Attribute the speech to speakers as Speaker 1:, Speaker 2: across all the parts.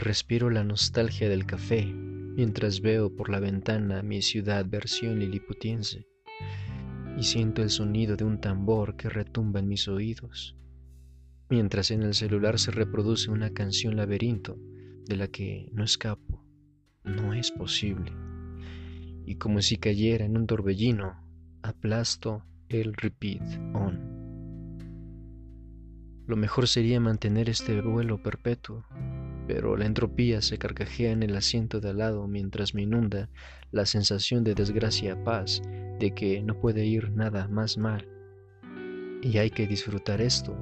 Speaker 1: Respiro la nostalgia del café mientras veo por la ventana mi ciudad versión liliputiense y siento el sonido de un tambor que retumba en mis oídos, mientras en el celular se reproduce una canción laberinto de la que no escapo, no es posible. Y como si cayera en un torbellino, aplasto el repeat on. Lo mejor sería mantener este vuelo perpetuo, pero la entropía se carcajea en el asiento de al lado mientras me inunda la sensación de desgracia paz de que no puede ir nada más mal. Y hay que disfrutar esto.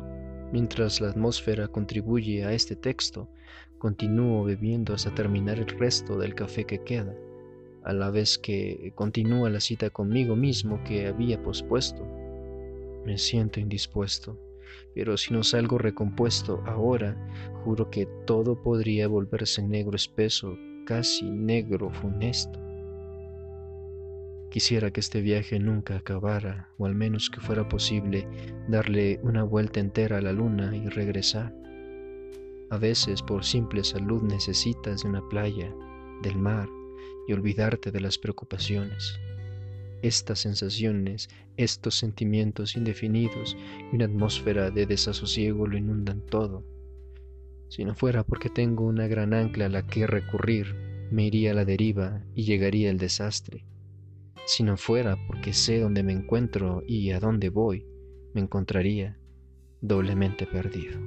Speaker 1: Mientras la atmósfera contribuye a este texto, continúo bebiendo hasta terminar el resto del café que queda, a la vez que continúa la cita conmigo mismo que había pospuesto. Me siento indispuesto, pero si no salgo recompuesto ahora, juro que todo podría volverse negro espeso, casi negro funesto. Quisiera que este viaje nunca acabara, o al menos que fuera posible darle una vuelta entera a la luna y regresar. A veces por simple salud necesitas de una playa, del mar, y olvidarte de las preocupaciones. Estas sensaciones, estos sentimientos indefinidos y una atmósfera de desasosiego lo inundan todo. Si no fuera porque tengo una gran ancla a la que recurrir, me iría a la deriva y llegaría el desastre si no fuera porque sé dónde me encuentro y a dónde voy, me encontraría doblemente perdido.